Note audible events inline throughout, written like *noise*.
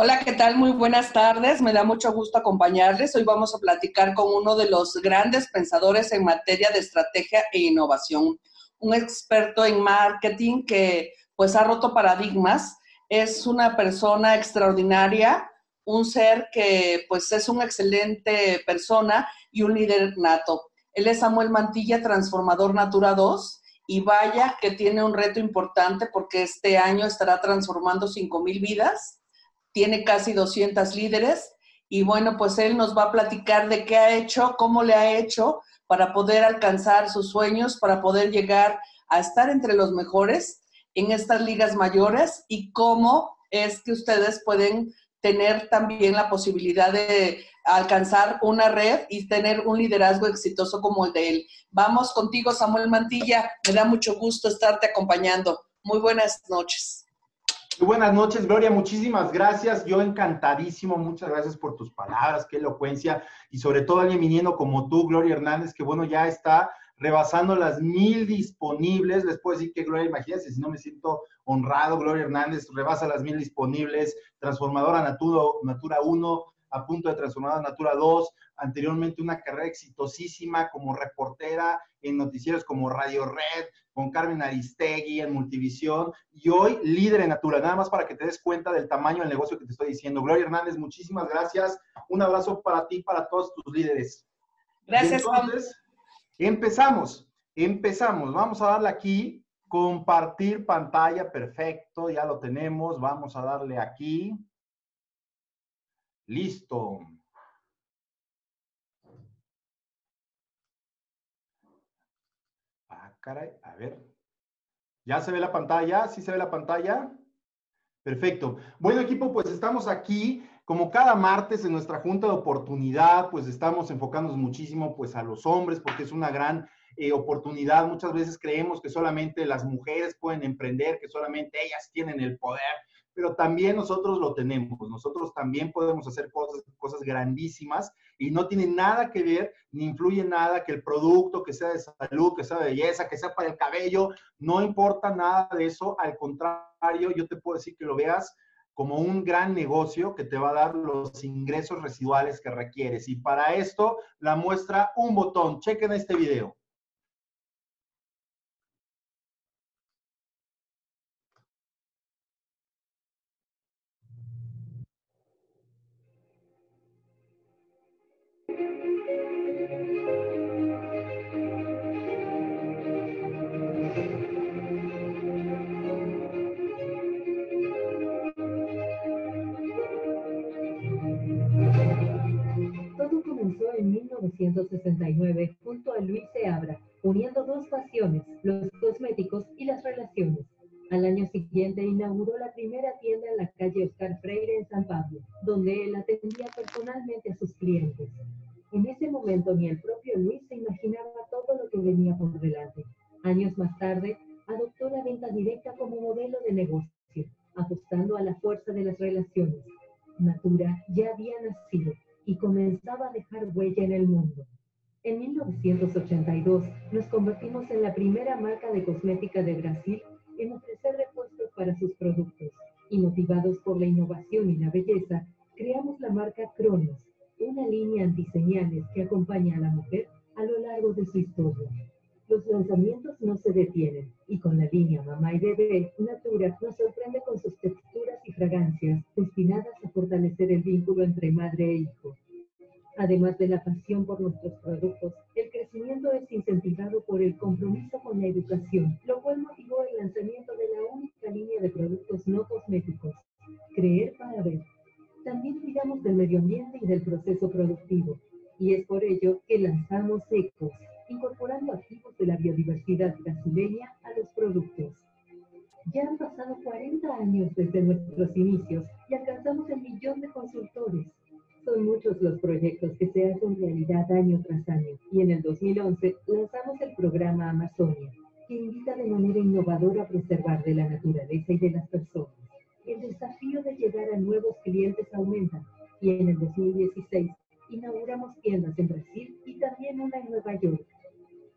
Hola, ¿qué tal? Muy buenas tardes. Me da mucho gusto acompañarles. Hoy vamos a platicar con uno de los grandes pensadores en materia de estrategia e innovación, un experto en marketing que pues ha roto paradigmas. Es una persona extraordinaria, un ser que pues es una excelente persona y un líder nato. Él es Samuel Mantilla, transformador Natura 2 y vaya que tiene un reto importante porque este año estará transformando 5 mil vidas tiene casi 200 líderes y bueno, pues él nos va a platicar de qué ha hecho, cómo le ha hecho para poder alcanzar sus sueños, para poder llegar a estar entre los mejores en estas ligas mayores y cómo es que ustedes pueden tener también la posibilidad de alcanzar una red y tener un liderazgo exitoso como el de él. Vamos contigo, Samuel Mantilla. Me da mucho gusto estarte acompañando. Muy buenas noches. Muy buenas noches, Gloria. Muchísimas gracias. Yo encantadísimo. Muchas gracias por tus palabras, qué elocuencia. Y sobre todo alguien viniendo como tú, Gloria Hernández, que bueno, ya está rebasando las mil disponibles. Les puedo decir que Gloria, imagínense, si no me siento honrado, Gloria Hernández rebasa las mil disponibles. Transformadora Natura, Natura 1, a punto de transformar a Natura 2, anteriormente una carrera exitosísima como reportera en noticieros como Radio Red, con Carmen Aristegui en Multivisión, y hoy líder en Natura, nada más para que te des cuenta del tamaño del negocio que te estoy diciendo. Gloria Hernández, muchísimas gracias. Un abrazo para ti, para todos tus líderes. Gracias. Entonces, empezamos, empezamos. Vamos a darle aquí, compartir pantalla, perfecto, ya lo tenemos. Vamos a darle aquí. Listo. Ah, caray, a ver. ¿Ya se ve la pantalla? ¿Sí se ve la pantalla? Perfecto. Bueno, equipo, pues estamos aquí como cada martes en nuestra junta de oportunidad, pues estamos enfocándonos muchísimo pues a los hombres porque es una gran eh, oportunidad. Muchas veces creemos que solamente las mujeres pueden emprender, que solamente ellas tienen el poder pero también nosotros lo tenemos. Nosotros también podemos hacer cosas, cosas grandísimas y no tiene nada que ver, ni influye nada que el producto, que sea de salud, que sea de belleza, que sea para el cabello, no importa nada de eso. Al contrario, yo te puedo decir que lo veas como un gran negocio que te va a dar los ingresos residuales que requieres. Y para esto la muestra un botón. Chequen este video. Nos convertimos en la primera marca de cosmética de Brasil en ofrecer repuestos para sus productos y motivados por la innovación y la belleza, creamos la marca Cronos, una línea antiseñales que acompaña a la mujer a lo largo de su historia. Los lanzamientos no se detienen y con la línea Mamá y Bebé, Natura nos sorprende con sus texturas y fragancias destinadas a fortalecer el vínculo entre madre e hijo. Además de la pasión por nuestros productos, el crecimiento es incentivado por el compromiso con la educación, lo cual motivó el lanzamiento de la única línea de productos no cosméticos, Creer para Ver también cuidamos del medio ambiente y del proceso productivo. Y es por ello que lanzamos ECOS, incorporando activos de la biodiversidad brasileña a los productos. Ya han pasado 40 años desde nuestros inicios y alcanzamos el millón de consultores. Son muchos los proyectos que se hacen realidad año tras año y en el 2011 lanzamos el programa Amazonia, que invita de manera innovadora a preservar de la naturaleza y de las personas. El desafío de llegar a nuevos clientes aumenta y en el 2016 inauguramos tiendas en Brasil y también una en Nueva York.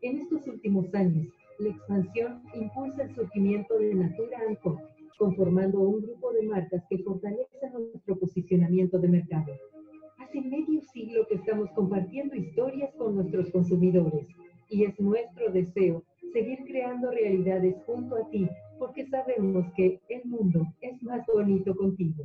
En estos últimos años, la expansión impulsa el surgimiento de Natura Co, conformando un grupo de marcas que fortalecen nuestro posicionamiento de mercado. Hace medio siglo que estamos compartiendo historias con nuestros consumidores y es nuestro deseo seguir creando realidades junto a ti, porque sabemos que el mundo es más bonito contigo.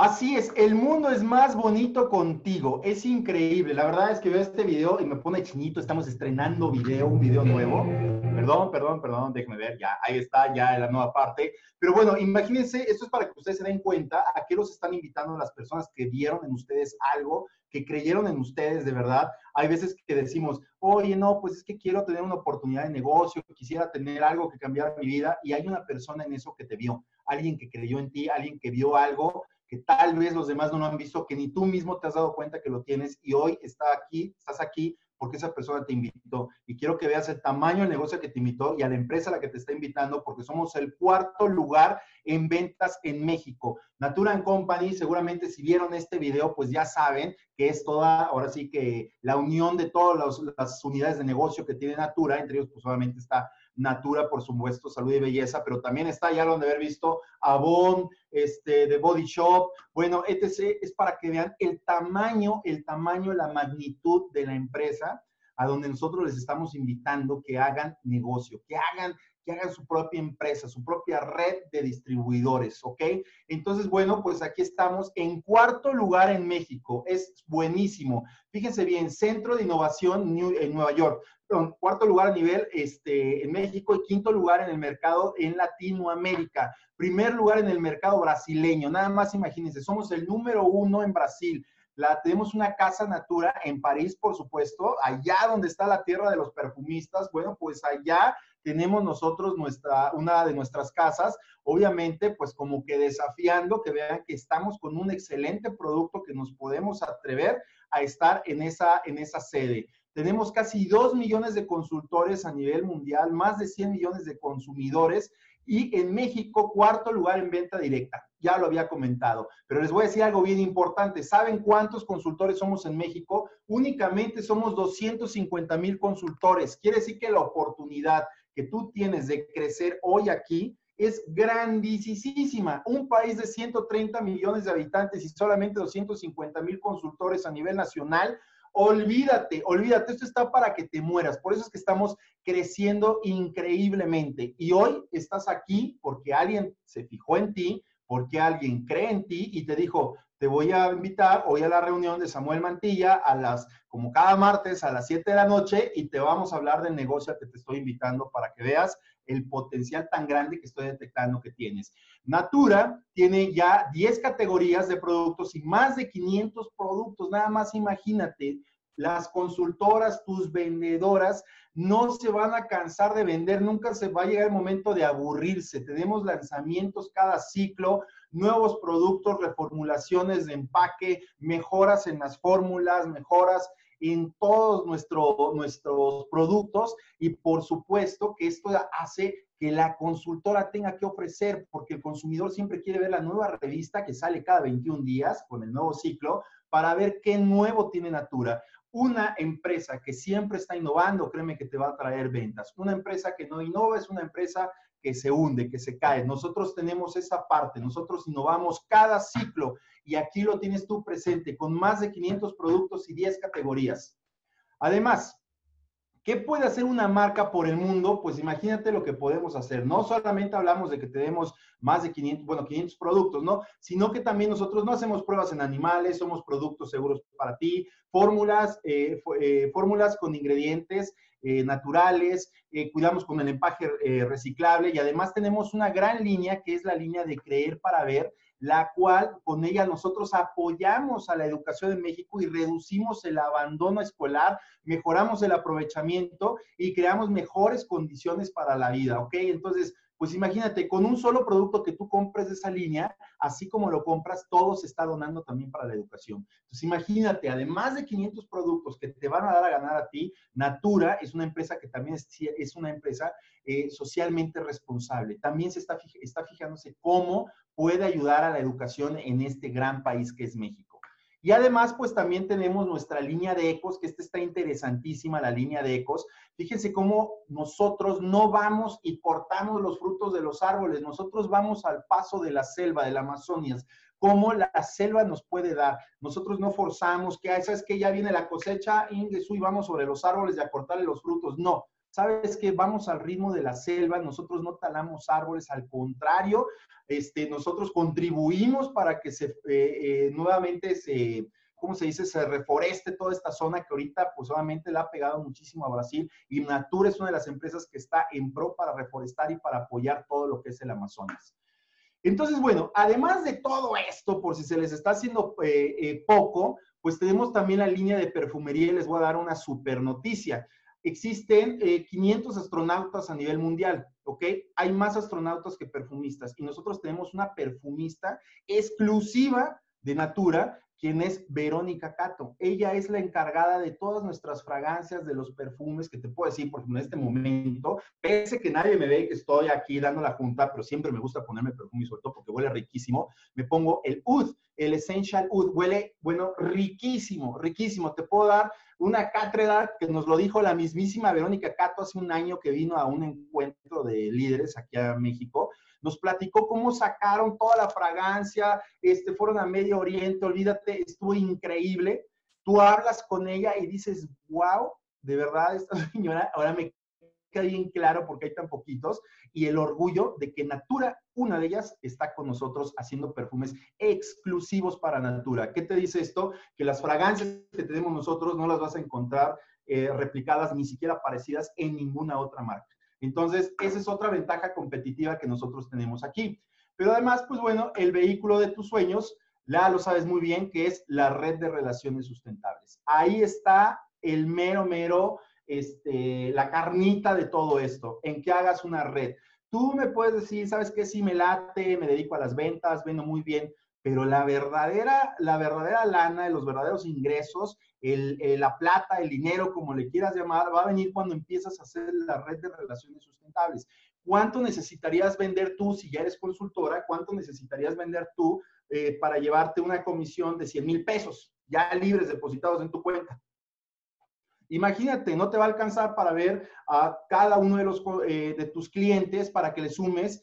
Así es, el mundo es más bonito contigo. Es increíble. La verdad es que veo este video y me pone chinito. Estamos estrenando video, un video nuevo. Perdón, perdón, perdón, déjeme ver. Ya, ahí está, ya la nueva parte. Pero bueno, imagínense, esto es para que ustedes se den cuenta a qué los están invitando las personas que vieron en ustedes algo, que creyeron en ustedes de verdad. Hay veces que decimos, oye, no, pues es que quiero tener una oportunidad de negocio, quisiera tener algo que cambiara mi vida. Y hay una persona en eso que te vio, alguien que creyó en ti, alguien que vio algo que tal vez los demás no lo han visto, que ni tú mismo te has dado cuenta que lo tienes y hoy está aquí, estás aquí porque esa persona te invitó. Y quiero que veas el tamaño del negocio que te invitó y a la empresa a la que te está invitando, porque somos el cuarto lugar en ventas en México. Natura Company, seguramente si vieron este video, pues ya saben que es toda, ahora sí que la unión de todas las unidades de negocio que tiene Natura, entre ellos pues obviamente está Natura, por supuesto, salud y belleza, pero también está ya donde haber visto Avon, este, de Body Shop, bueno, etc. Es para que vean el tamaño, el tamaño, la magnitud de la empresa a donde nosotros les estamos invitando que hagan negocio, que hagan que hagan su propia empresa, su propia red de distribuidores, ¿ok? Entonces, bueno, pues aquí estamos en cuarto lugar en México. Es buenísimo. Fíjense bien, Centro de Innovación en Nueva York. cuarto lugar a nivel este, en México y quinto lugar en el mercado en Latinoamérica. Primer lugar en el mercado brasileño. Nada más imagínense, somos el número uno en Brasil. La, tenemos una casa natura en París, por supuesto, allá donde está la tierra de los perfumistas. Bueno, pues allá tenemos nosotros nuestra, una de nuestras casas, obviamente, pues como que desafiando que vean que estamos con un excelente producto que nos podemos atrever a estar en esa, en esa sede. Tenemos casi 2 millones de consultores a nivel mundial, más de 100 millones de consumidores y en México, cuarto lugar en venta directa. Ya lo había comentado, pero les voy a decir algo bien importante. ¿Saben cuántos consultores somos en México? Únicamente somos 250 mil consultores. Quiere decir que la oportunidad que tú tienes de crecer hoy aquí es grandísima. Un país de 130 millones de habitantes y solamente 250 mil consultores a nivel nacional, olvídate, olvídate, esto está para que te mueras. Por eso es que estamos creciendo increíblemente. Y hoy estás aquí porque alguien se fijó en ti, porque alguien cree en ti y te dijo, te voy a invitar hoy a la reunión de Samuel Mantilla a las, como cada martes, a las 7 de la noche y te vamos a hablar del negocio que te estoy invitando para que veas el potencial tan grande que estoy detectando que tienes. Natura tiene ya 10 categorías de productos y más de 500 productos. Nada más imagínate, las consultoras, tus vendedoras, no se van a cansar de vender, nunca se va a llegar el momento de aburrirse. Tenemos lanzamientos cada ciclo, nuevos productos, reformulaciones de empaque, mejoras en las fórmulas, mejoras en todos nuestro, nuestros productos y por supuesto que esto hace que la consultora tenga que ofrecer, porque el consumidor siempre quiere ver la nueva revista que sale cada 21 días con el nuevo ciclo para ver qué nuevo tiene Natura. Una empresa que siempre está innovando, créeme que te va a traer ventas. Una empresa que no innova es una empresa que se hunde, que se cae. Nosotros tenemos esa parte, nosotros innovamos cada ciclo y aquí lo tienes tú presente con más de 500 productos y 10 categorías. Además, ¿Qué puede hacer una marca por el mundo? Pues imagínate lo que podemos hacer. No solamente hablamos de que tenemos más de 500, bueno, 500 productos, ¿no? Sino que también nosotros no hacemos pruebas en animales, somos productos seguros para ti, fórmulas, eh, eh, fórmulas con ingredientes eh, naturales, cuidamos con el empaque reciclable y además tenemos una gran línea que es la línea de creer para ver, la cual con ella nosotros apoyamos a la educación en México y reducimos el abandono escolar, mejoramos el aprovechamiento y creamos mejores condiciones para la vida, ¿ok? Entonces, pues imagínate, con un solo producto que tú compres de esa línea, así como lo compras, todo se está donando también para la educación. Entonces imagínate, además de 500 productos que te van a dar a ganar a ti, Natura es una empresa que también es, una empresa eh, socialmente responsable. También se está, está fijándose cómo puede ayudar a la educación en este gran país que es México. Y además, pues también tenemos nuestra línea de ecos, que esta está interesantísima, la línea de ecos. Fíjense cómo nosotros no vamos y cortamos los frutos de los árboles, nosotros vamos al paso de la selva, de la Amazonia, cómo la selva nos puede dar. Nosotros no forzamos que, esa es que ya viene la cosecha, y vamos sobre los árboles y a cortarle los frutos. No, sabes que vamos al ritmo de la selva, nosotros no talamos árboles, al contrario, este, nosotros contribuimos para que se eh, eh, nuevamente se, ¿cómo se dice? Se reforeste toda esta zona que ahorita pues obviamente ha pegado muchísimo a Brasil y Natura es una de las empresas que está en pro para reforestar y para apoyar todo lo que es el Amazonas. Entonces, bueno, además de todo esto, por si se les está haciendo eh, poco, pues tenemos también la línea de perfumería y les voy a dar una super noticia existen 500 eh, astronautas a nivel mundial, ¿ok? Hay más astronautas que perfumistas y nosotros tenemos una perfumista exclusiva de Natura quien es Verónica Cato. Ella es la encargada de todas nuestras fragancias, de los perfumes, que te puedo decir, porque en este momento, pese que nadie me ve que estoy aquí dando la junta, pero siempre me gusta ponerme perfume, sobre todo porque huele riquísimo, me pongo el Oud, el Essential Oud, huele, bueno, riquísimo, riquísimo. Te puedo dar una cátedra que nos lo dijo la mismísima Verónica Cato hace un año que vino a un encuentro de líderes aquí a México nos platicó cómo sacaron toda la fragancia, este, fueron a Medio Oriente, olvídate, estuvo increíble. Tú hablas con ella y dices, wow, de verdad, esta *laughs* señora, ahora me queda bien claro porque hay tan poquitos, y el orgullo de que Natura, una de ellas, está con nosotros haciendo perfumes exclusivos para Natura. ¿Qué te dice esto? Que las fragancias que tenemos nosotros no las vas a encontrar eh, replicadas ni siquiera parecidas en ninguna otra marca. Entonces, esa es otra ventaja competitiva que nosotros tenemos aquí. Pero además, pues bueno, el vehículo de tus sueños, la lo sabes muy bien, que es la red de relaciones sustentables. Ahí está el mero, mero, este, la carnita de todo esto, en que hagas una red. Tú me puedes decir, ¿sabes qué? Si me late, me dedico a las ventas, vendo muy bien, pero la verdadera, la verdadera lana, los verdaderos ingresos, el, la plata, el dinero, como le quieras llamar, va a venir cuando empiezas a hacer la red de relaciones sustentables. ¿Cuánto necesitarías vender tú si ya eres consultora? ¿Cuánto necesitarías vender tú eh, para llevarte una comisión de 100 mil pesos ya libres depositados en tu cuenta? Imagínate, no te va a alcanzar para ver a cada uno de, los, eh, de tus clientes para que le sumes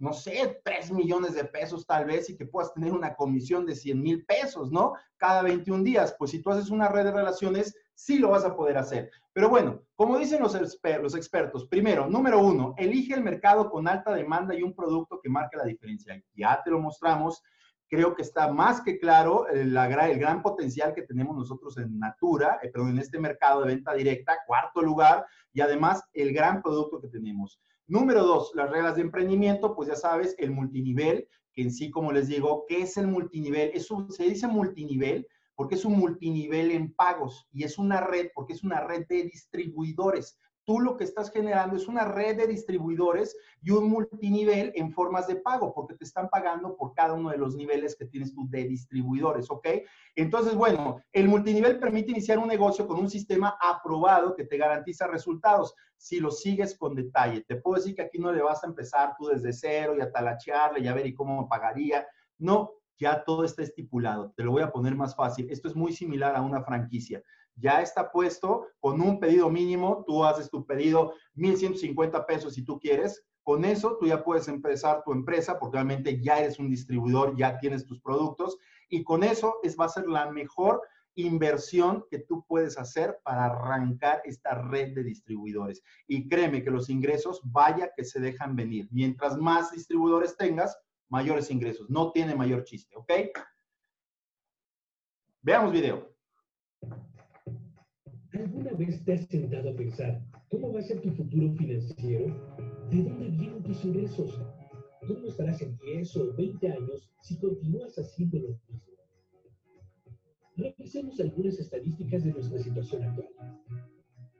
no sé, 3 millones de pesos tal vez y que puedas tener una comisión de 100 mil pesos, ¿no? Cada 21 días. Pues si tú haces una red de relaciones, sí lo vas a poder hacer. Pero bueno, como dicen los, expertos, primero, número uno, elige el mercado con alta demanda y un producto que marque la diferencia. Ya te lo mostramos. Creo que está más que claro el, el gran potencial que tenemos nosotros en Natura, eh, perdón, en este mercado de venta directa, cuarto lugar, y además el gran producto que tenemos. Número dos, las reglas de emprendimiento, pues ya sabes, el multinivel, que en sí, como les digo, ¿qué es el multinivel? Eso se dice multinivel porque es un multinivel en pagos y es una red porque es una red de distribuidores tú lo que estás generando es una red de distribuidores y un multinivel en formas de pago, porque te están pagando por cada uno de los niveles que tienes tú de distribuidores, ¿ok? Entonces, bueno, el multinivel permite iniciar un negocio con un sistema aprobado que te garantiza resultados si lo sigues con detalle. Te puedo decir que aquí no le vas a empezar tú desde cero y a talachearle y a ver cómo pagaría. No, ya todo está estipulado. Te lo voy a poner más fácil. Esto es muy similar a una franquicia ya está puesto con un pedido mínimo, tú haces tu pedido 1.150 pesos si tú quieres, con eso tú ya puedes empezar tu empresa porque obviamente ya eres un distribuidor, ya tienes tus productos y con eso es, va a ser la mejor inversión que tú puedes hacer para arrancar esta red de distribuidores. Y créeme que los ingresos, vaya que se dejan venir. Mientras más distribuidores tengas, mayores ingresos. No tiene mayor chiste, ¿ok? Veamos video. ¿Alguna vez te has sentado a pensar cómo va a ser tu futuro financiero? ¿De dónde vienen tus ingresos? ¿Cómo estarás en 10 o 20 años si continúas haciendo lo mismo? Revisemos algunas estadísticas de nuestra situación actual.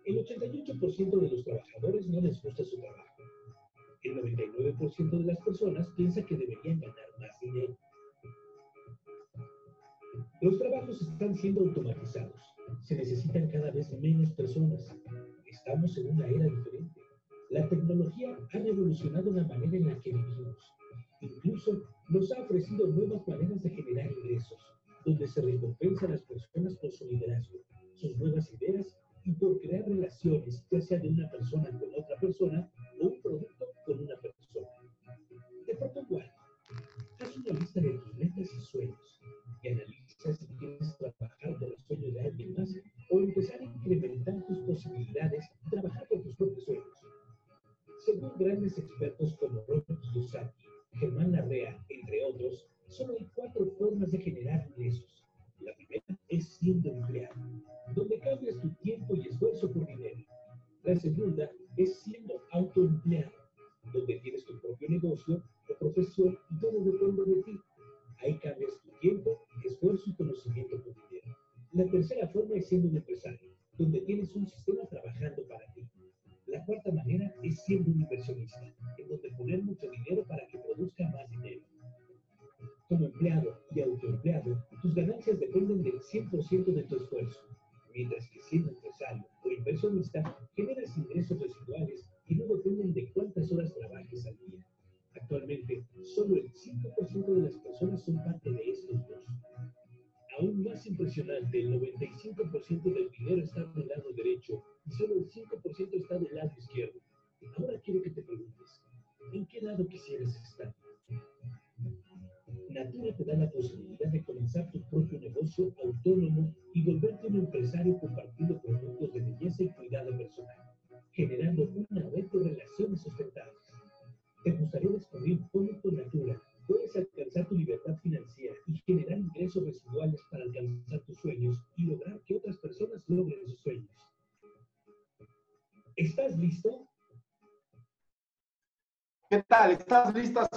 El 88% de los trabajadores no les gusta su trabajo. El 99% de las personas piensa que deberían ganar más dinero. Los trabajos están siendo automatizados. Se necesitan cada vez menos personas. Estamos en una era diferente. La tecnología ha revolucionado la manera en la que vivimos. Incluso nos ha ofrecido nuevas maneras de generar ingresos donde se recompensa a las personas por su liderazgo, sus nuevas ideas y por crear relaciones, ya sea de una persona con otra persona o un producto con una persona. De pronto, igual, haz una lista de tus metas y sueños La tercera forma es siendo un empresario, donde tienes un sistema trabajando para ti. La cuarta manera es siendo un inversionista, en donde poner mucho dinero para que produzca más dinero. Como empleado y autoempleado, tus ganancias dependen del 100% de tu esfuerzo,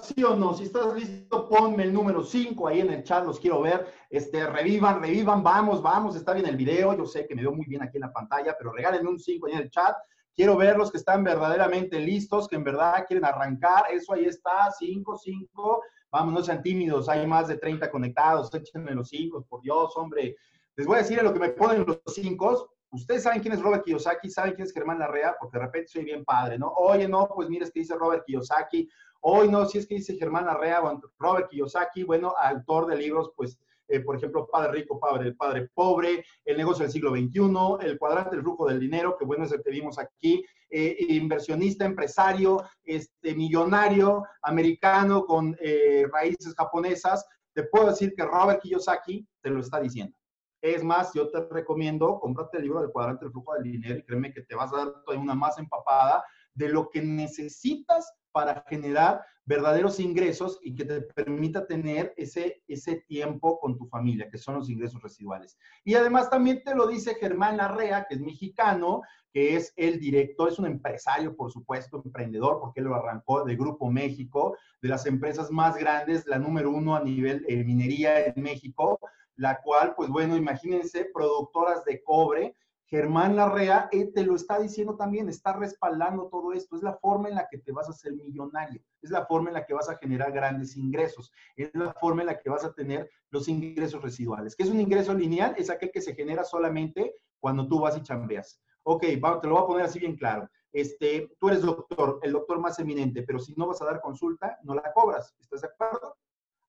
sí o no? Si estás listo, ponme el número 5 ahí en el chat, los quiero ver. Este, revivan, revivan, vamos, vamos, está bien el video. Yo sé que me veo muy bien aquí en la pantalla, pero regálenme un 5 ahí en el chat. Quiero ver los que están verdaderamente listos, que en verdad quieren arrancar. Eso ahí está, 5, 5. Vamos, no sean tímidos, hay más de 30 conectados. Échenme los 5, por Dios, hombre. Les voy a decir lo que me ponen los 5 Ustedes saben quién es Robert Kiyosaki, saben quién es Germán Larrea, porque de repente soy bien padre, ¿no? Oye, no, pues mira, es que dice Robert Kiyosaki. Hoy no, si es que dice Germán Larrea, Robert Kiyosaki, bueno, autor de libros, pues, eh, por ejemplo, Padre Rico, Padre, Padre Pobre, El negocio del siglo XXI, El cuadrante del flujo del dinero, que bueno es el que vimos aquí, eh, inversionista, empresario, este, millonario, americano con eh, raíces japonesas. Te puedo decir que Robert Kiyosaki te lo está diciendo. Es más, yo te recomiendo, cómprate el libro del cuadrante del flujo del dinero y créeme que te vas a dar una más empapada de lo que necesitas para generar verdaderos ingresos y que te permita tener ese, ese tiempo con tu familia, que son los ingresos residuales. Y además también te lo dice Germán Larrea, que es mexicano, que es el director, es un empresario, por supuesto, emprendedor, porque él lo arrancó de Grupo México, de las empresas más grandes, la número uno a nivel eh, minería en México, la cual, pues bueno, imagínense, productoras de cobre, Germán Larrea eh, te lo está diciendo también, está respaldando todo esto. Es la forma en la que te vas a hacer millonario, es la forma en la que vas a generar grandes ingresos, es la forma en la que vas a tener los ingresos residuales. ¿Qué es un ingreso lineal? Es aquel que se genera solamente cuando tú vas y chambeas. Ok, te lo voy a poner así bien claro. Este, tú eres doctor, el doctor más eminente, pero si no vas a dar consulta, no la cobras. ¿Estás de acuerdo?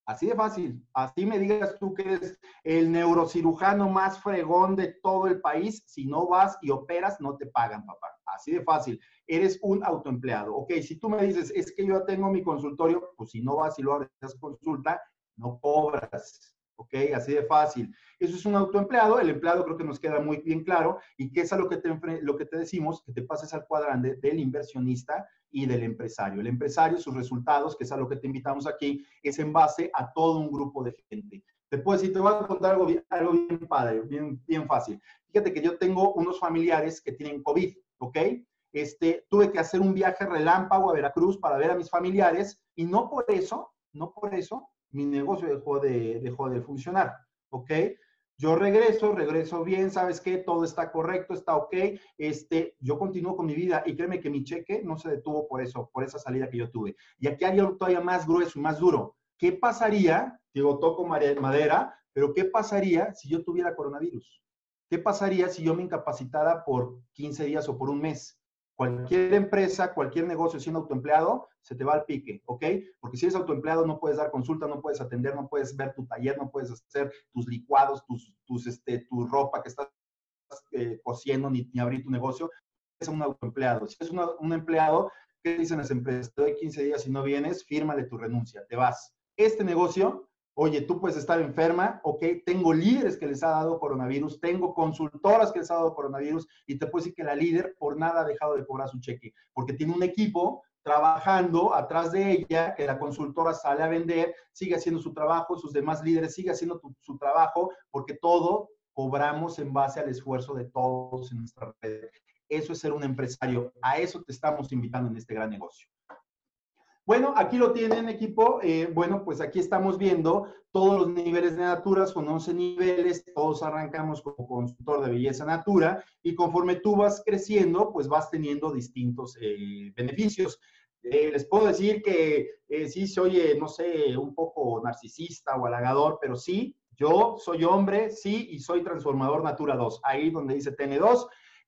Así de fácil. Así me digas tú que eres el neurocirujano más fregón de todo el país. Si no vas y operas, no te pagan, papá. Así de fácil. Eres un autoempleado. Ok, si tú me dices, es que yo tengo mi consultorio, pues si no vas y lo abres consulta, no cobras. ¿Ok? Así de fácil. Eso es un autoempleado, el empleado creo que nos queda muy bien claro, y que es a lo que te, lo que te decimos, que te pases al cuadrante del inversionista y del empresario. El empresario, sus resultados, que es a lo que te invitamos aquí, es en base a todo un grupo de gente. Te puedo decir, te voy a contar algo, algo bien padre, bien, bien fácil. Fíjate que yo tengo unos familiares que tienen COVID, ¿ok? Este, tuve que hacer un viaje relámpago a Veracruz para ver a mis familiares y no por eso, no por eso, mi negocio dejó de, dejó de funcionar, ¿ok? Yo regreso, regreso bien, ¿sabes qué? Todo está correcto, está ok. Este, yo continúo con mi vida y créeme que mi cheque no se detuvo por eso, por esa salida que yo tuve. Y aquí hay algo todavía más grueso y más duro. ¿Qué pasaría? Digo, toco madera, pero ¿qué pasaría si yo tuviera coronavirus? ¿Qué pasaría si yo me incapacitara por 15 días o por un mes? Cualquier empresa, cualquier negocio siendo autoempleado, se te va al pique, ¿ok? Porque si eres autoempleado no puedes dar consulta, no puedes atender, no puedes ver tu taller, no puedes hacer tus licuados, tus, tus, este, tu ropa que estás eh, cosiendo, ni, abrir tu negocio. Es un autoempleado. Si es un empleado, ¿qué dicen las empresas? Te doy 15 días y no vienes, fírmale tu renuncia, te vas. Este negocio Oye, tú puedes estar enferma, ok, tengo líderes que les ha dado coronavirus, tengo consultoras que les ha dado coronavirus y te puedo decir que la líder por nada ha dejado de cobrar su cheque, porque tiene un equipo trabajando atrás de ella, que la consultora sale a vender, sigue haciendo su trabajo, sus demás líderes sigue haciendo su trabajo, porque todo cobramos en base al esfuerzo de todos en nuestra red. Eso es ser un empresario. A eso te estamos invitando en este gran negocio. Bueno, aquí lo tienen equipo. Eh, bueno, pues aquí estamos viendo todos los niveles de Natura, son 11 niveles, todos arrancamos como consultor de belleza Natura y conforme tú vas creciendo, pues vas teniendo distintos eh, beneficios. Eh, les puedo decir que sí se oye, no sé, un poco narcisista o halagador, pero sí, yo soy hombre, sí, y soy transformador Natura 2. Ahí donde dice TN2,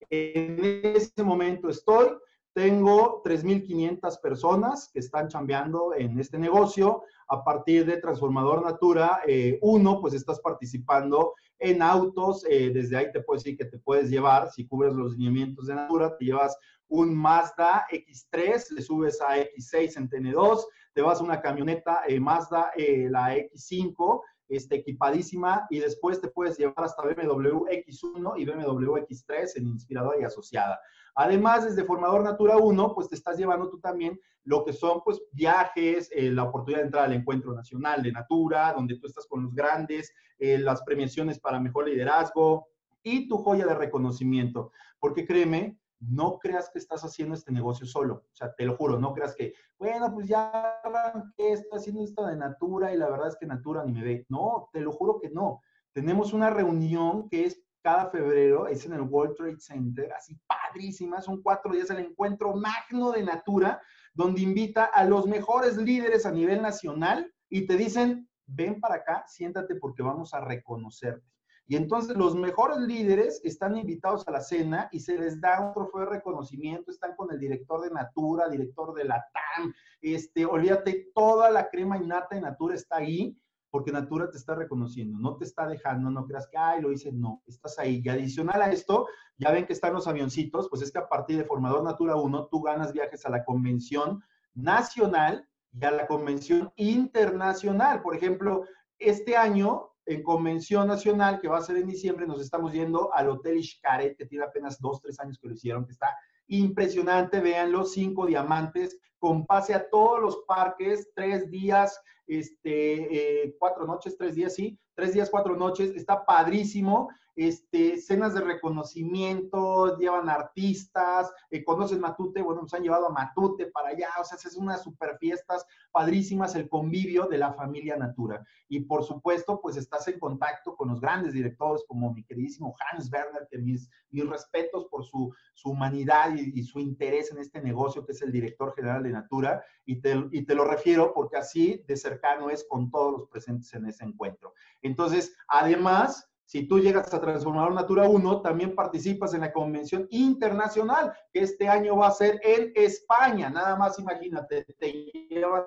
en ese momento estoy. Tengo 3.500 personas que están chambeando en este negocio. A partir de Transformador Natura 1, eh, pues estás participando en autos. Eh, desde ahí te puedo decir que te puedes llevar, si cubres los lineamientos de Natura, te llevas un Mazda X3, le subes a X6 en TN2, te vas a una camioneta eh, Mazda, la X5, este, equipadísima, y después te puedes llevar hasta BMW X1 y BMW X3 en Inspiradora y Asociada. Además, desde Formador Natura 1, pues te estás llevando tú también lo que son pues viajes, eh, la oportunidad de entrar al Encuentro Nacional de Natura, donde tú estás con los grandes, eh, las premiaciones para mejor liderazgo y tu joya de reconocimiento. Porque créeme, no creas que estás haciendo este negocio solo. O sea, te lo juro, no creas que, bueno, pues ya arranqué, estoy haciendo esto de Natura y la verdad es que Natura ni me ve. No, te lo juro que no. Tenemos una reunión que es cada febrero, es en el World Trade Center, así padrísima, son cuatro días el encuentro magno de Natura, donde invita a los mejores líderes a nivel nacional y te dicen, ven para acá, siéntate porque vamos a reconocerte. Y entonces los mejores líderes están invitados a la cena y se les da un trofeo de reconocimiento, están con el director de Natura, director de la TAM, este, olvídate, toda la crema innata de Natura está ahí porque Natura te está reconociendo, no te está dejando, no creas que, ay, lo hice, no, estás ahí. Y adicional a esto, ya ven que están los avioncitos, pues es que a partir de Formador Natura 1, tú ganas viajes a la convención nacional y a la convención internacional. Por ejemplo, este año, en convención nacional, que va a ser en diciembre, nos estamos yendo al Hotel Xcaret, que tiene apenas dos, tres años que lo hicieron, que está impresionante, véanlo, cinco diamantes, con pase a todos los parques, tres días, este, eh, cuatro noches, tres días, sí, tres días, cuatro noches, está padrísimo, este, cenas de reconocimiento, llevan artistas, eh, conocen Matute, bueno, nos han llevado a Matute para allá, o sea, es unas super fiestas padrísimas, el convivio de la familia Natura. Y por supuesto, pues estás en contacto con los grandes directores como mi queridísimo Hans Werner, que mis, mis respetos por su, su humanidad y, y, su interés en este negocio, que es el director general de Natura, y te, y te lo refiero porque así de cercano es con todos los presentes en ese encuentro. Entonces, además, si tú llegas a Transformador Natura 1, también participas en la convención internacional, que este año va a ser en España. Nada más imagínate, te llevan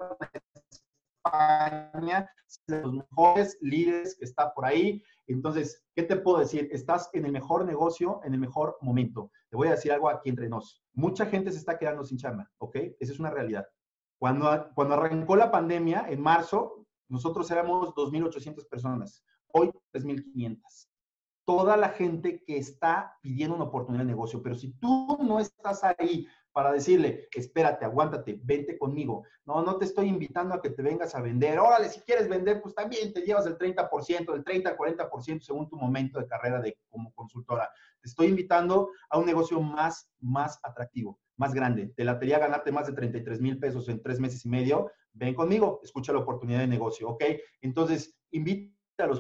a España, los mejores líderes que está por ahí. Entonces, ¿qué te puedo decir? Estás en el mejor negocio, en el mejor momento. Te voy a decir algo aquí entre nos. Mucha gente se está quedando sin chamba, ¿ok? Esa es una realidad. Cuando, cuando arrancó la pandemia, en marzo, nosotros éramos 2.800 personas, hoy 3.500. Toda la gente que está pidiendo una oportunidad de negocio, pero si tú no estás ahí para decirle, espérate, aguántate, vente conmigo. No, no te estoy invitando a que te vengas a vender. Órale, si quieres vender, pues también te llevas el 30%, el 30 al 40% según tu momento de carrera de, como consultora. Te estoy invitando a un negocio más, más atractivo, más grande. Te latería ganarte más de 33 mil pesos en tres meses y medio. Ven conmigo, escucha la oportunidad de negocio, ¿ok? Entonces,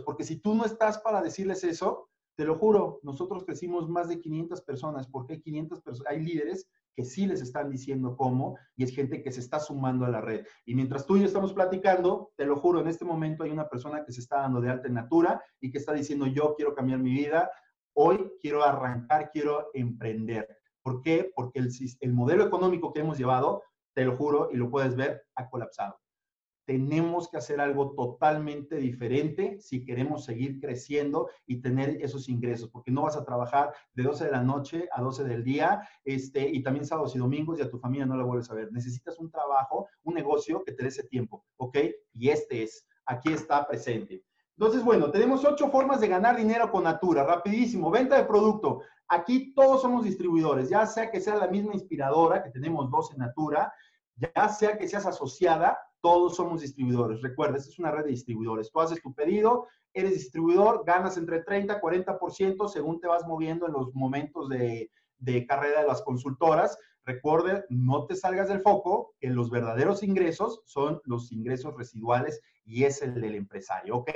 porque si tú no estás para decirles eso, te lo juro, nosotros crecimos más de 500 personas, porque hay 500 personas, hay líderes que sí les están diciendo cómo y es gente que se está sumando a la red. Y mientras tú y yo estamos platicando, te lo juro, en este momento hay una persona que se está dando de alta en Natura y que está diciendo, yo quiero cambiar mi vida, hoy quiero arrancar, quiero emprender. ¿Por qué? Porque el modelo económico que hemos llevado, te lo juro y lo puedes ver, ha colapsado tenemos que hacer algo totalmente diferente si queremos seguir creciendo y tener esos ingresos, porque no vas a trabajar de 12 de la noche a 12 del día, este, y también sábados y domingos y a tu familia no la vuelves a ver. Necesitas un trabajo, un negocio que te dé ese tiempo, ¿ok? Y este es, aquí está presente. Entonces, bueno, tenemos ocho formas de ganar dinero con Natura. Rapidísimo, venta de producto. Aquí todos somos distribuidores, ya sea que sea la misma inspiradora, que tenemos dos en Natura, ya sea que seas asociada todos somos distribuidores. Recuerda, es una red de distribuidores. Tú haces tu pedido, eres distribuidor, ganas entre 30 40% según te vas moviendo en los momentos de, de carrera de las consultoras. Recuerde, no te salgas del foco, que los verdaderos ingresos son los ingresos residuales y es el del empresario, ¿ok?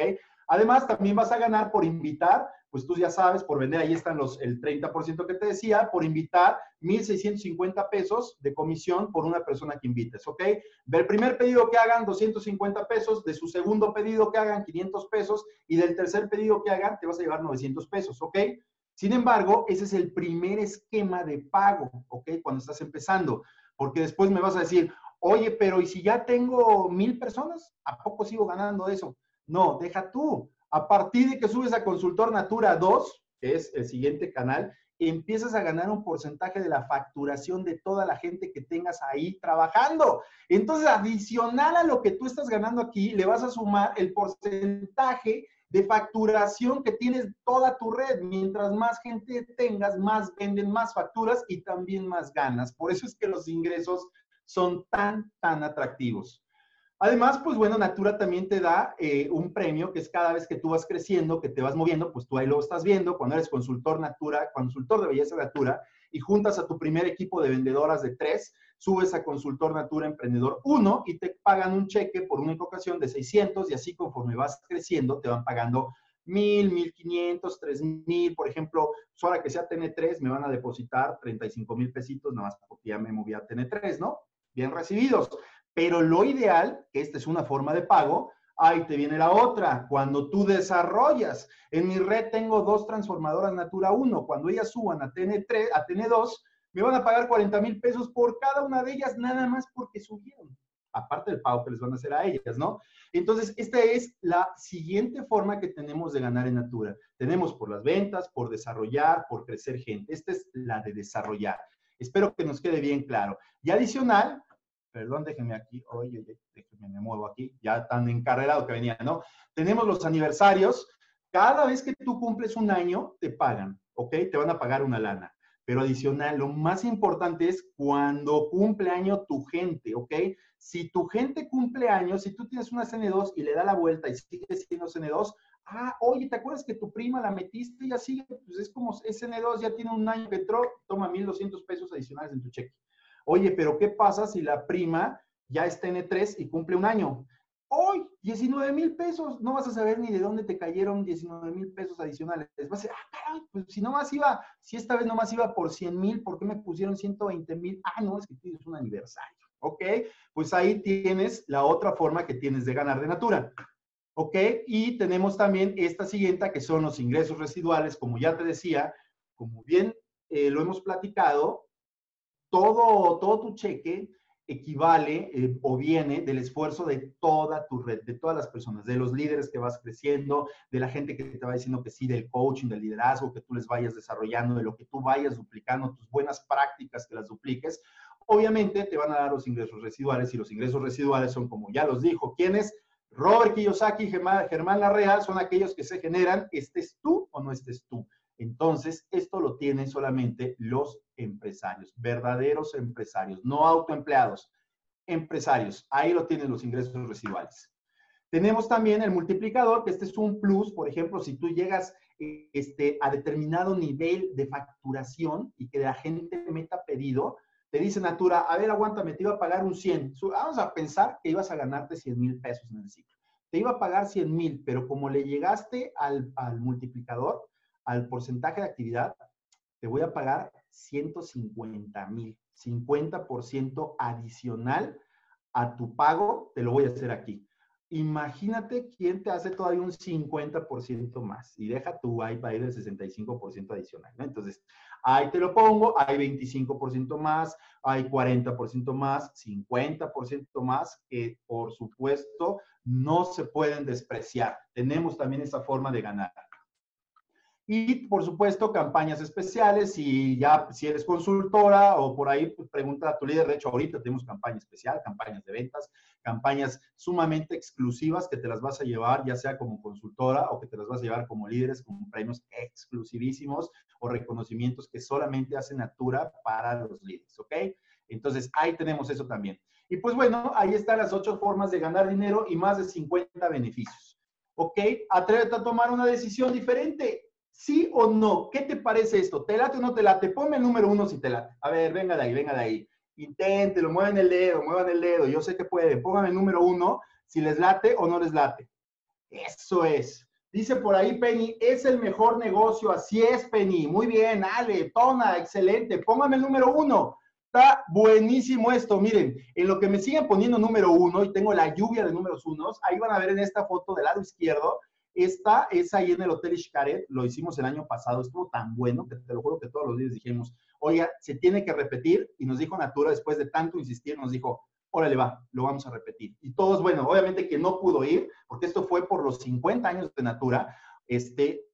Además, también vas a ganar por invitar, pues tú ya sabes, por vender, ahí están los, el 30% que te decía, por invitar 1.650 pesos de comisión por una persona que invites, ¿ok? Del primer pedido que hagan, 250 pesos, de su segundo pedido que hagan, 500 pesos, y del tercer pedido que hagan, te vas a llevar 900 pesos, ¿ok? Sin embargo, ese es el primer esquema de pago, ¿ok? Cuando estás empezando, porque después me vas a decir, oye, pero ¿y si ya tengo mil personas? ¿A poco sigo ganando eso? No, deja tú. A partir de que subes a Consultor Natura 2, que es el siguiente canal, empiezas a ganar un porcentaje de la facturación de toda la gente que tengas ahí trabajando. Entonces, adicional a lo que tú estás ganando aquí, le vas a sumar el porcentaje de facturación que tienes toda tu red. Mientras más gente tengas, más venden, más facturas y también más ganas. Por eso es que los ingresos son tan, tan atractivos. Además, pues bueno, Natura también te da eh, un premio que es cada vez que tú vas creciendo, que te vas moviendo, pues tú ahí lo estás viendo, cuando eres consultor Natura, consultor de belleza Natura, y juntas a tu primer equipo de vendedoras de tres, subes a consultor Natura Emprendedor 1 y te pagan un cheque por única ocasión de 600 y así conforme vas creciendo te van pagando mil, mil quinientos, tres mil, por ejemplo, pues ahora que sea TN3 me van a depositar 35 mil pesitos, nada más porque ya me moví a TN3, ¿no? Bien recibidos. Pero lo ideal, esta es una forma de pago, ahí te viene la otra. Cuando tú desarrollas, en mi red tengo dos transformadoras Natura 1. Cuando ellas suban a TN3, a TN2, me van a pagar 40 mil pesos por cada una de ellas, nada más porque subieron. Aparte del pago que les van a hacer a ellas, ¿no? Entonces, esta es la siguiente forma que tenemos de ganar en Natura. Tenemos por las ventas, por desarrollar, por crecer gente. Esta es la de desarrollar. Espero que nos quede bien claro. Y adicional, perdón, déjenme aquí, oye, déjenme, me muevo aquí, ya tan encarrerado que venía, ¿no? Tenemos los aniversarios, cada vez que tú cumples un año, te pagan, ¿ok? Te van a pagar una lana. Pero adicional, lo más importante es cuando cumple año tu gente, ¿ok? Si tu gente cumple años, si tú tienes una CN2 y le da la vuelta y sigue siendo CN2, ah, oye, ¿te acuerdas que tu prima la metiste y así? Pues es como SN2, ya tiene un año que entró, toma 1.200 pesos adicionales en tu cheque. Oye, pero ¿qué pasa si la prima ya está en E3 y cumple un año? Hoy, 19 mil pesos, no vas a saber ni de dónde te cayeron 19 mil pesos adicionales. Vas a decir, ah, caray, pues si nomás iba, si esta vez nomás iba por 100 mil, ¿por qué me pusieron 120 mil? Ah, no, es que tienes un aniversario. ¿Ok? Pues ahí tienes la otra forma que tienes de ganar de natura. ¿Ok? Y tenemos también esta siguiente, que son los ingresos residuales, como ya te decía, como bien eh, lo hemos platicado, todo, todo tu cheque equivale eh, o viene del esfuerzo de toda tu red, de todas las personas, de los líderes que vas creciendo, de la gente que te va diciendo que sí, del coaching, del liderazgo que tú les vayas desarrollando, de lo que tú vayas duplicando, tus buenas prácticas que las dupliques. Obviamente te van a dar los ingresos residuales y los ingresos residuales son, como ya los dijo, ¿quiénes? Robert Kiyosaki Germán Larrea son aquellos que se generan, estés tú o no estés tú. Entonces, esto lo tienen solamente los empresarios, verdaderos empresarios, no autoempleados, empresarios. Ahí lo tienen los ingresos residuales. Tenemos también el multiplicador, que este es un plus, por ejemplo, si tú llegas este, a determinado nivel de facturación y que la gente meta pedido, te dice Natura, a ver, aguántame, te iba a pagar un 100. Vamos a pensar que ibas a ganarte 100 mil pesos en el ciclo. Te iba a pagar 100 mil, pero como le llegaste al, al multiplicador, al porcentaje de actividad, te voy a pagar 150 mil, 50% adicional a tu pago, te lo voy a hacer aquí. Imagínate quién te hace todavía un 50% más y deja tu ahí para ir del 65% adicional. Entonces, ahí te lo pongo, hay 25% más, hay 40% más, 50% más, que por supuesto no se pueden despreciar. Tenemos también esa forma de ganar. Y por supuesto, campañas especiales. Si ya, si eres consultora o por ahí, pues pregunta a tu líder. De hecho, ahorita tenemos campaña especial, campañas de ventas, campañas sumamente exclusivas que te las vas a llevar, ya sea como consultora o que te las vas a llevar como líderes, con premios exclusivísimos o reconocimientos que solamente hacen Natura para los líderes. ¿Ok? Entonces, ahí tenemos eso también. Y pues bueno, ahí están las ocho formas de ganar dinero y más de 50 beneficios. ¿Ok? Atrévete a tomar una decisión diferente ¿Sí o no? ¿Qué te parece esto? ¿Te late o no te late? Ponme el número uno si te late. A ver, venga de ahí, venga de ahí. Inténtelo, muevan el dedo, muevan el dedo. Yo sé que pueden. Pónganme el número uno si les late o no les late. Eso es. Dice por ahí Penny, es el mejor negocio. Así es, Penny. Muy bien, Ale, Tona, excelente. Póngame el número uno. Está buenísimo esto. Miren, en lo que me siguen poniendo número uno y tengo la lluvia de números unos, ahí van a ver en esta foto del lado izquierdo, esta es ahí en el Hotel Xcaret, lo hicimos el año pasado, estuvo tan bueno que te lo juro que todos los días dijimos, oiga, se tiene que repetir, y nos dijo Natura, después de tanto insistir, nos dijo, órale va, lo vamos a repetir. Y todos, bueno, obviamente que no pudo ir, porque esto fue por los 50 años de Natura, este,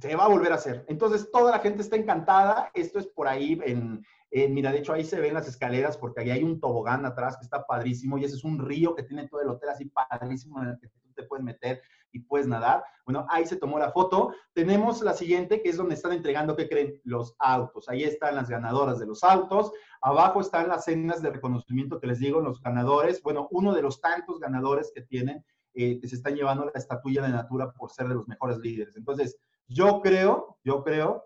se va a volver a hacer. Entonces, toda la gente está encantada, esto es por ahí en, mira, de hecho ahí se ven las escaleras porque ahí hay un tobogán atrás que está padrísimo y ese es un río que tiene todo el hotel así padrísimo en el que tú te puedes meter y puedes nadar. Bueno, ahí se tomó la foto. Tenemos la siguiente, que es donde están entregando, ¿qué creen? Los autos. Ahí están las ganadoras de los autos. Abajo están las cenas de reconocimiento que les digo, los ganadores. Bueno, uno de los tantos ganadores que tienen, eh, que se están llevando la estatuilla de Natura por ser de los mejores líderes. Entonces, yo creo, yo creo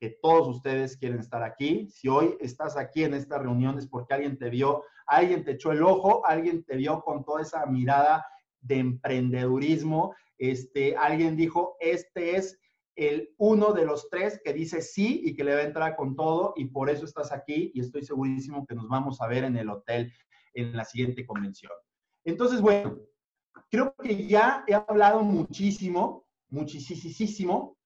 que todos ustedes quieren estar aquí. Si hoy estás aquí en esta reunión es porque alguien te vio, alguien te echó el ojo, alguien te vio con toda esa mirada de emprendedurismo. Este, alguien dijo, este es el uno de los tres que dice sí y que le va a entrar con todo y por eso estás aquí y estoy segurísimo que nos vamos a ver en el hotel en la siguiente convención. Entonces, bueno, creo que ya he hablado muchísimo, muchísimo,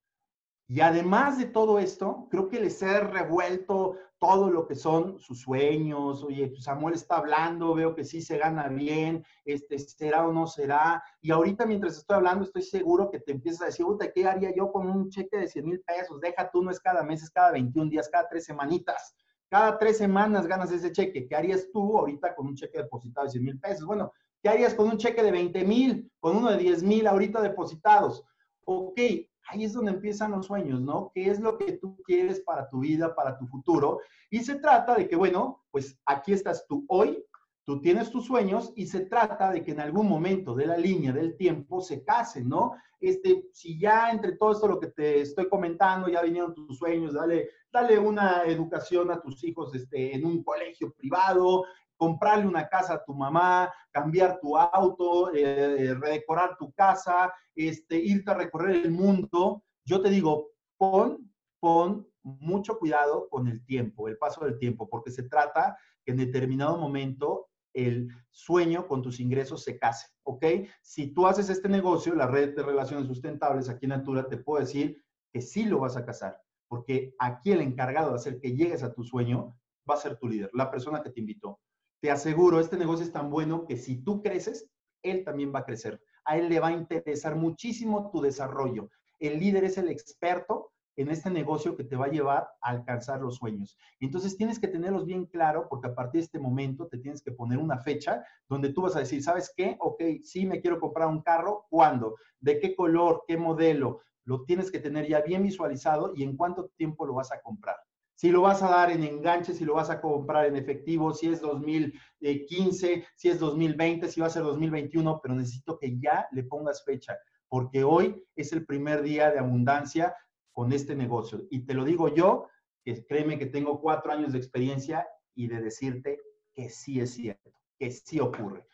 y además de todo esto, creo que les he revuelto todo lo que son sus sueños. Oye, pues, Samuel está hablando, veo que sí se gana bien, este, será o no será. Y ahorita mientras estoy hablando, estoy seguro que te empiezas a decir, ¿qué haría yo con un cheque de 100 mil pesos? Deja tú, no es cada mes, es cada 21 días, cada tres semanitas. Cada tres semanas ganas ese cheque. ¿Qué harías tú ahorita con un cheque depositado de 100 mil pesos? Bueno, ¿qué harías con un cheque de 20 mil, con uno de 10 mil ahorita depositados? Ok, ahí es donde empiezan los sueños, ¿no? ¿Qué es lo que tú quieres para tu vida, para tu futuro? Y se trata de que, bueno, pues aquí estás tú hoy, tú tienes tus sueños y se trata de que en algún momento de la línea del tiempo se casen, ¿no? Este, si ya entre todo esto lo que te estoy comentando, ya vinieron tus sueños, dale, dale una educación a tus hijos este, en un colegio privado, comprarle una casa a tu mamá, cambiar tu auto, eh, redecorar tu casa, este, irte a recorrer el mundo. Yo te digo, pon, pon mucho cuidado con el tiempo, el paso del tiempo, porque se trata que en determinado momento el sueño con tus ingresos se case, ¿ok? Si tú haces este negocio, la red de relaciones sustentables aquí en Natura, te puedo decir que sí lo vas a casar, porque aquí el encargado de hacer que llegues a tu sueño va a ser tu líder, la persona que te invitó te aseguro, este negocio es tan bueno que si tú creces, él también va a crecer. A él le va a interesar muchísimo tu desarrollo. El líder es el experto en este negocio que te va a llevar a alcanzar los sueños. Entonces tienes que tenerlos bien claro porque a partir de este momento te tienes que poner una fecha donde tú vas a decir, ¿sabes qué? Ok, sí me quiero comprar un carro, ¿cuándo? ¿De qué color? ¿Qué modelo? Lo tienes que tener ya bien visualizado y en cuánto tiempo lo vas a comprar si lo vas a dar en enganche, si lo vas a comprar en efectivo, si es 2015, si es 2020, si va a ser 2021, pero necesito que ya le pongas fecha, porque hoy es el primer día de abundancia con este negocio. Y te lo digo yo, que créeme que tengo cuatro años de experiencia y de decirte que sí es cierto, que sí ocurre.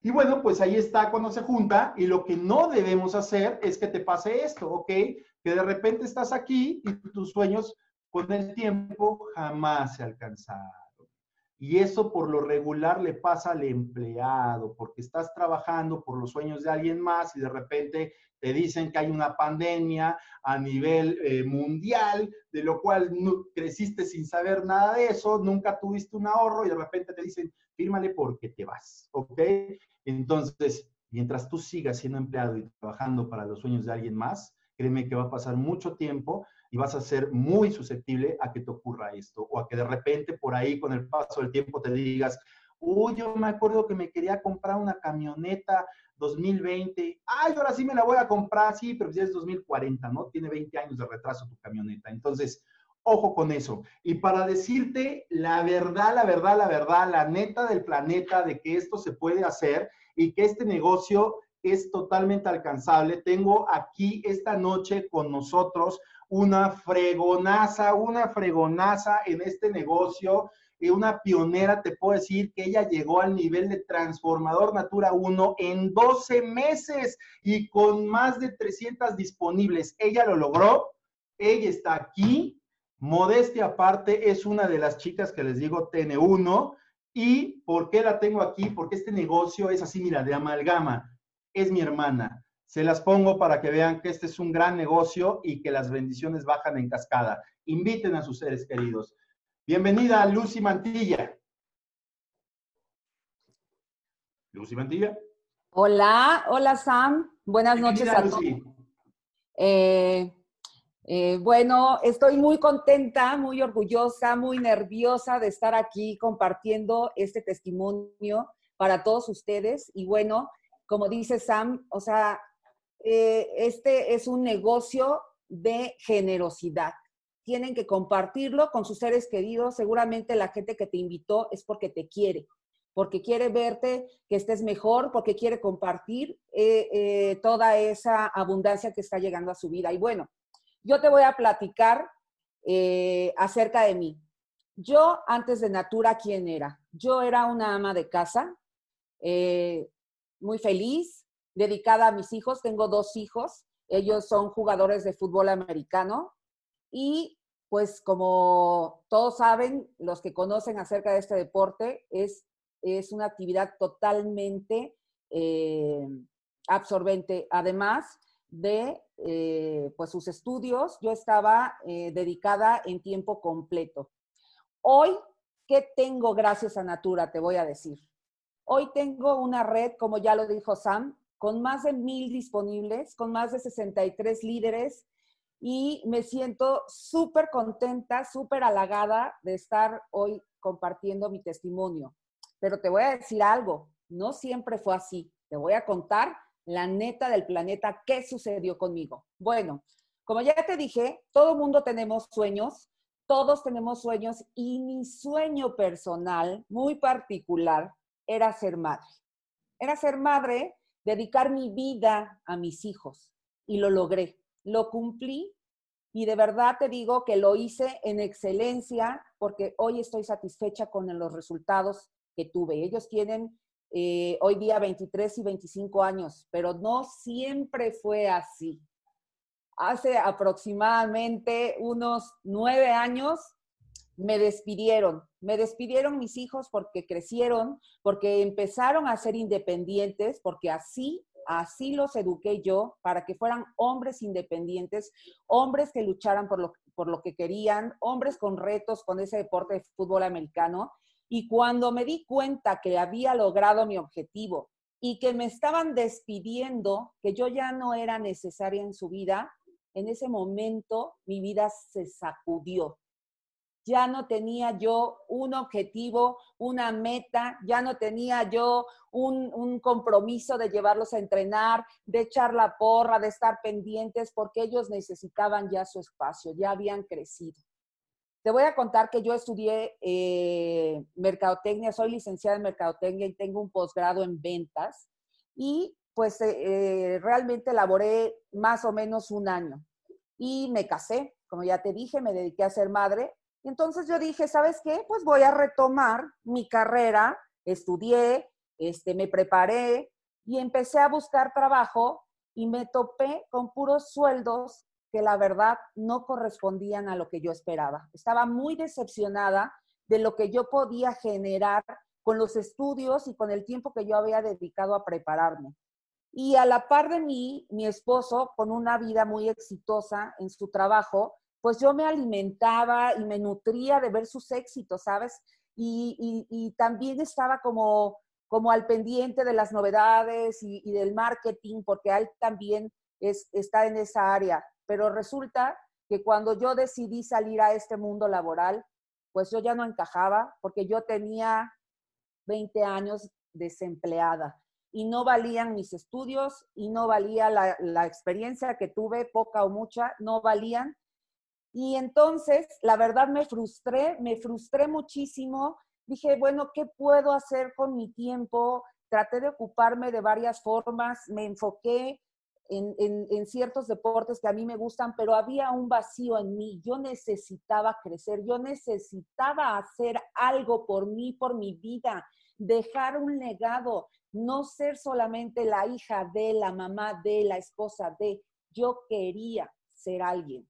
Y bueno, pues ahí está cuando se junta y lo que no debemos hacer es que te pase esto, ¿ok? Que de repente estás aquí y tus sueños con el tiempo jamás se alcanzaron. Y eso por lo regular le pasa al empleado, porque estás trabajando por los sueños de alguien más y de repente te dicen que hay una pandemia a nivel eh, mundial, de lo cual no, creciste sin saber nada de eso, nunca tuviste un ahorro y de repente te dicen, fírmale porque te vas, ¿ok? Entonces, mientras tú sigas siendo empleado y trabajando para los sueños de alguien más, créeme que va a pasar mucho tiempo y vas a ser muy susceptible a que te ocurra esto o a que de repente por ahí con el paso del tiempo te digas, uy, yo me acuerdo que me quería comprar una camioneta 2020, ay, ahora sí me la voy a comprar, sí, pero ya es 2040, ¿no? Tiene 20 años de retraso tu camioneta. Entonces, ojo con eso. Y para decirte la verdad, la verdad, la verdad, la neta del planeta de que esto se puede hacer y que este negocio es totalmente alcanzable, tengo aquí esta noche con nosotros una fregonaza, una fregonaza en este negocio, y una pionera, te puedo decir que ella llegó al nivel de transformador Natura 1 en 12 meses y con más de 300 disponibles. Ella lo logró, ella está aquí, modestia aparte, es una de las chicas que les digo TN1. ¿Y por qué la tengo aquí? Porque este negocio es así, mira, de amalgama. Es mi hermana. Se las pongo para que vean que este es un gran negocio y que las bendiciones bajan en cascada. Inviten a sus seres queridos. Bienvenida, Lucy Mantilla. Lucy Mantilla. Hola, hola Sam. Buenas noches a todos. Eh, eh, bueno, estoy muy contenta, muy orgullosa, muy nerviosa de estar aquí compartiendo este testimonio para todos ustedes. Y bueno, como dice Sam, o sea, eh, este es un negocio de generosidad. Tienen que compartirlo con sus seres queridos. Seguramente la gente que te invitó es porque te quiere, porque quiere verte que estés mejor, porque quiere compartir eh, eh, toda esa abundancia que está llegando a su vida. Y bueno, yo te voy a platicar acerca de mí. Yo antes de Natura, ¿quién era? Yo era una ama de casa, muy feliz, dedicada a mis hijos. Tengo dos hijos, ellos son jugadores de fútbol americano y pues como todos saben, los que conocen acerca de este deporte, es, es una actividad totalmente eh, absorbente. Además de eh, pues sus estudios, yo estaba eh, dedicada en tiempo completo. Hoy, ¿qué tengo gracias a Natura? Te voy a decir. Hoy tengo una red, como ya lo dijo Sam, con más de mil disponibles, con más de 63 líderes y me siento súper contenta, súper halagada de estar hoy compartiendo mi testimonio. Pero te voy a decir algo, no siempre fue así. Te voy a contar la neta del planeta, qué sucedió conmigo. Bueno, como ya te dije, todo mundo tenemos sueños, todos tenemos sueños y mi sueño personal, muy particular, era ser madre. Era ser madre dedicar mi vida a mis hijos. Y lo logré, lo cumplí y de verdad te digo que lo hice en excelencia porque hoy estoy satisfecha con los resultados que tuve. Ellos tienen eh, hoy día 23 y 25 años, pero no siempre fue así. Hace aproximadamente unos nueve años me despidieron. Me despidieron mis hijos porque crecieron, porque empezaron a ser independientes, porque así, así los eduqué yo, para que fueran hombres independientes, hombres que lucharan por lo, que querían, hombres con retos con ese deporte de fútbol americano. Y cuando me di cuenta que había logrado mi objetivo y que me estaban despidiendo, que yo ya no era necesaria en su vida, en ese momento mi vida se sacudió. Ya no tenía yo un objetivo, una meta, ya no tenía yo un, compromiso de llevarlos a entrenar, de echar la porra, de estar pendientes, porque ellos necesitaban ya su espacio, ya habían crecido. Te voy a contar que yo estudié eh, mercadotecnia, soy licenciada en mercadotecnia y tengo un posgrado en ventas y pues eh, eh, realmente laboré más o menos un año y me casé, como ya te dije, me dediqué a ser madre. Entonces yo dije, ¿sabes qué? Pues voy a retomar mi carrera, estudié, este, me preparé y empecé a buscar trabajo y me topé con puros sueldos que la verdad no correspondían a lo que yo esperaba. Estaba muy decepcionada de lo que yo podía generar con los estudios y con el tiempo que yo había dedicado a prepararme. Y a la par de mí, mi esposo, con una vida muy exitosa en su trabajo, pues yo me alimentaba y me nutría de ver sus éxitos, ¿sabes? Y, también estaba como, como al pendiente de las novedades y, del marketing, porque él también es, está en esa área pero resulta que cuando yo decidí salir a este mundo laboral, pues yo ya no encajaba porque yo tenía 20 años desempleada y no valían mis estudios y no valía la, experiencia que tuve, poca o mucha, no valían. Y entonces, la verdad me frustré, me frustré muchísimo. Dije, bueno, ¿qué puedo hacer con mi tiempo? Traté de ocuparme de varias formas, me enfoqué en, ciertos deportes que a mí me gustan, pero había un vacío en mí. Yo necesitaba crecer, yo necesitaba hacer algo por mí, por mi vida, dejar un legado, no ser solamente la hija de, la mamá de, la esposa de. Yo quería ser alguien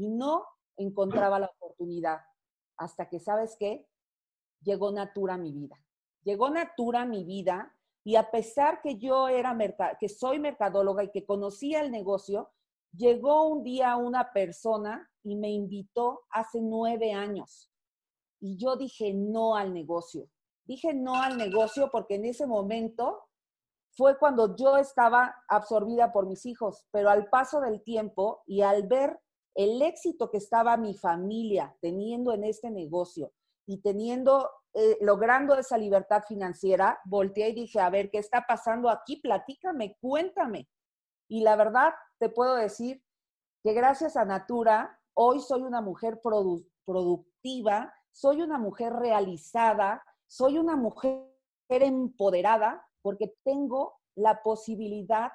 y no encontraba la oportunidad hasta que, ¿sabes qué? Llegó Natura a mi vida. Llegó Natura a mi vida y a pesar que yo era que soy mercadóloga y que conocía el negocio, llegó un día una persona y me invitó hace nueve años. Y yo dije no al negocio. Dije no al negocio porque en ese momento fue cuando yo estaba absorbida por mis hijos, pero al paso del tiempo y al ver el éxito que estaba mi familia teniendo en este negocio y teniendo eh, logrando esa libertad financiera, volteé y dije, a ver, ¿qué está pasando aquí? Platícame, cuéntame. Y la verdad, te puedo decir que gracias a Natura, hoy soy una mujer productiva, soy una mujer realizada, soy una mujer empoderada porque tengo la posibilidad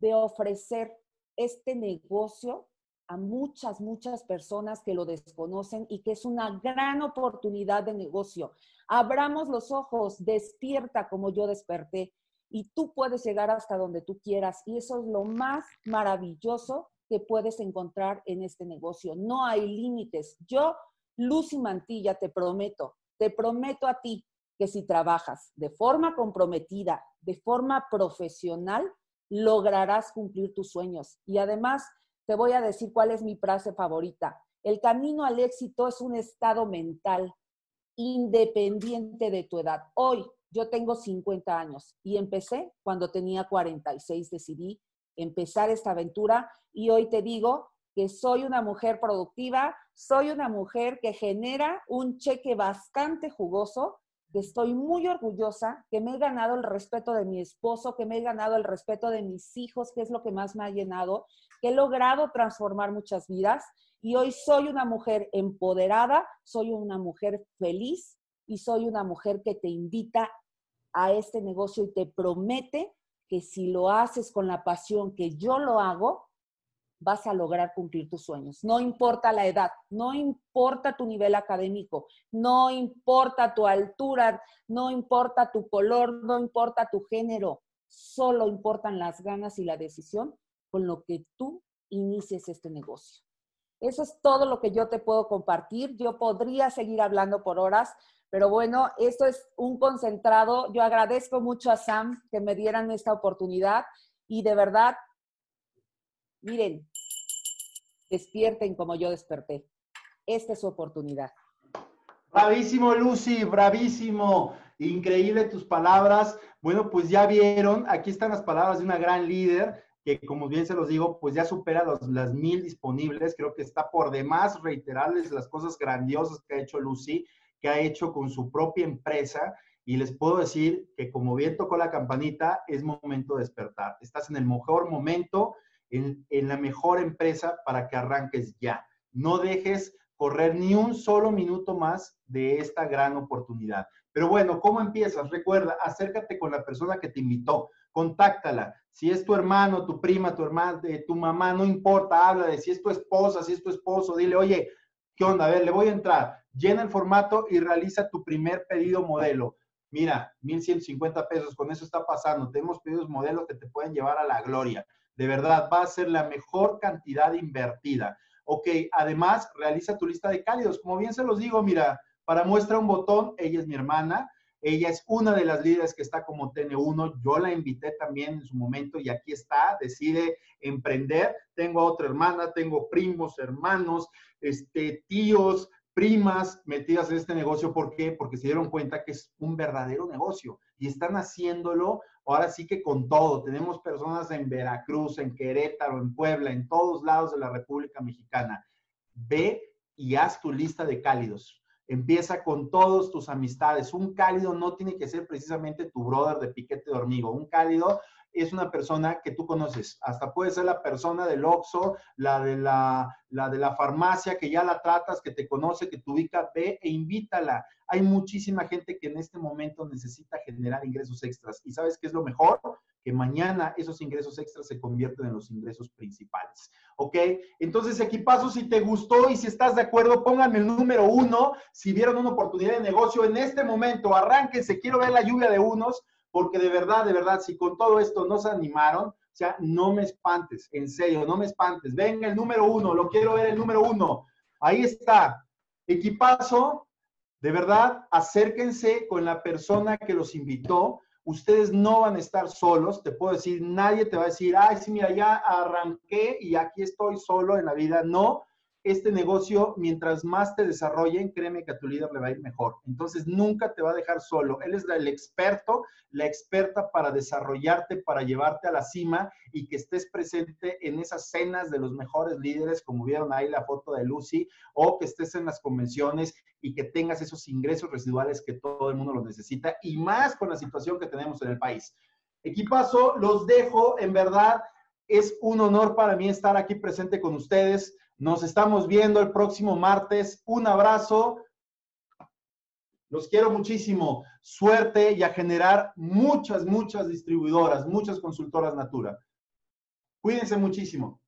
de ofrecer este negocio a muchas, muchas personas que lo desconocen y que es una gran oportunidad de negocio. Abramos los ojos, despierta como yo desperté y tú puedes llegar hasta donde tú quieras y eso es lo más maravilloso que puedes encontrar en este negocio. No hay límites. Yo, Lucy Mantilla, te prometo, te prometo a ti que si trabajas de forma comprometida, de forma profesional, lograrás cumplir tus sueños. Y además, te voy a decir cuál es mi frase favorita. El camino al éxito es un estado mental independiente de tu edad. Hoy yo tengo 50 años y empecé cuando tenía 46, decidí empezar esta aventura y hoy te digo que soy una mujer productiva, soy una mujer que genera un cheque bastante jugoso, que estoy muy orgullosa, que me he ganado el respeto de mi esposo, que me he ganado el respeto de mis hijos, que es lo que más me ha llenado, que he logrado transformar muchas vidas y hoy soy una mujer empoderada, soy una mujer feliz y soy una mujer que te invita a este negocio y te promete que si lo haces con la pasión que yo lo hago, vas a lograr cumplir tus sueños. No importa la edad, no importa tu nivel académico, no importa tu altura, no importa tu color, no importa tu género, solo importan las ganas y la decisión con lo que tú inicies este negocio. Eso es todo lo que yo te puedo compartir. Yo podría seguir hablando por horas, pero bueno, esto es un concentrado. Yo agradezco mucho a Sam que me dieran esta oportunidad y de verdad, miren, despierten como yo desperté. Esta es su oportunidad. Bravísimo, Lucy, bravísimo. Increíble tus palabras. Bueno, pues ya vieron, aquí están las palabras de una gran líder que como bien se los digo, pues ya supera las mil disponibles. Creo que está por demás reiterarles las cosas grandiosas que ha hecho Lucy, que ha hecho con su propia empresa. Y les puedo decir que como bien tocó la campanita, es momento de despertar. Estás en el mejor momento, en, la mejor empresa para que arranques ya. No dejes correr ni un solo minuto más de esta gran oportunidad. Pero bueno, ¿cómo empiezas? Recuerda, acércate con la persona que te invitó, contáctala. Si es tu hermano, tu prima, tu hermana, tu mamá, no importa, habla de si es tu esposa, si es tu esposo, dile, oye, ¿qué onda? A ver, le voy a entrar. Llena el formato y realiza tu primer pedido modelo. Mira, 1.150 pesos, con eso está pasando. Tenemos pedidos modelos que te pueden llevar a la gloria. De verdad, va a ser la mejor cantidad invertida. Ok, además, realiza tu lista de cálidos. Como bien se los digo, mira, para muestra un botón, ella es mi hermana, ella es una de las líderes que está como TN1. Yo la invité también en su momento y aquí está, decide emprender. Tengo otra hermana, tengo primos, hermanos, este, tíos, primas metidas en este negocio. ¿Por qué? Porque se dieron cuenta que es un verdadero negocio y están haciéndolo ahora sí que con todo. Tenemos personas en Veracruz, en Querétaro, en Puebla, en todos lados de la República Mexicana. Ve y haz tu lista de cálidos. Empieza con todos tus amistades. Un cálido no tiene que ser precisamente tu brother de piquete de hormigo. Un cálido es una persona que tú conoces. Hasta puede ser la persona del Oxxo, la de la, la de la farmacia, que ya la tratas, que te conoce, que te ubica, ve e invítala. Hay muchísima gente que en este momento necesita generar ingresos extras. ¿Y sabes qué es lo mejor? Que mañana esos ingresos extras se convierten en los ingresos principales. ¿Ok? Entonces, equipazo, si te gustó y si estás de acuerdo, pónganme el número uno. Si vieron una oportunidad de negocio en este momento, arránquense. Quiero ver la lluvia de unos porque de verdad, de verdad, si con todo esto no se animaron, o sea, no me espantes, en serio, no me espantes. Venga el número uno, lo quiero ver el número uno. Ahí está. Equipazo, de verdad, acérquense con la persona que los invitó. Ustedes no van a estar solos, te puedo decir, nadie te va a decir, ay, sí, mira, ya arranqué y aquí estoy solo en la vida. No, este negocio, mientras más te desarrollen, créeme que a tu líder le va a ir mejor. Entonces, nunca te va a dejar solo. Él es el experto, la experta para desarrollarte, para llevarte a la cima y que estés presente en esas cenas de los mejores líderes, como vieron ahí la foto de Lucy, o que estés en las convenciones y que tengas esos ingresos residuales que todo el mundo los necesita y más con la situación que tenemos en el país. Equipazo, los dejo, en verdad. Es un honor para mí estar aquí presente con ustedes. Nos estamos viendo el próximo martes. Un abrazo. Los quiero muchísimo. Suerte y a generar muchas, muchas distribuidoras, muchas consultoras Natura. Cuídense muchísimo.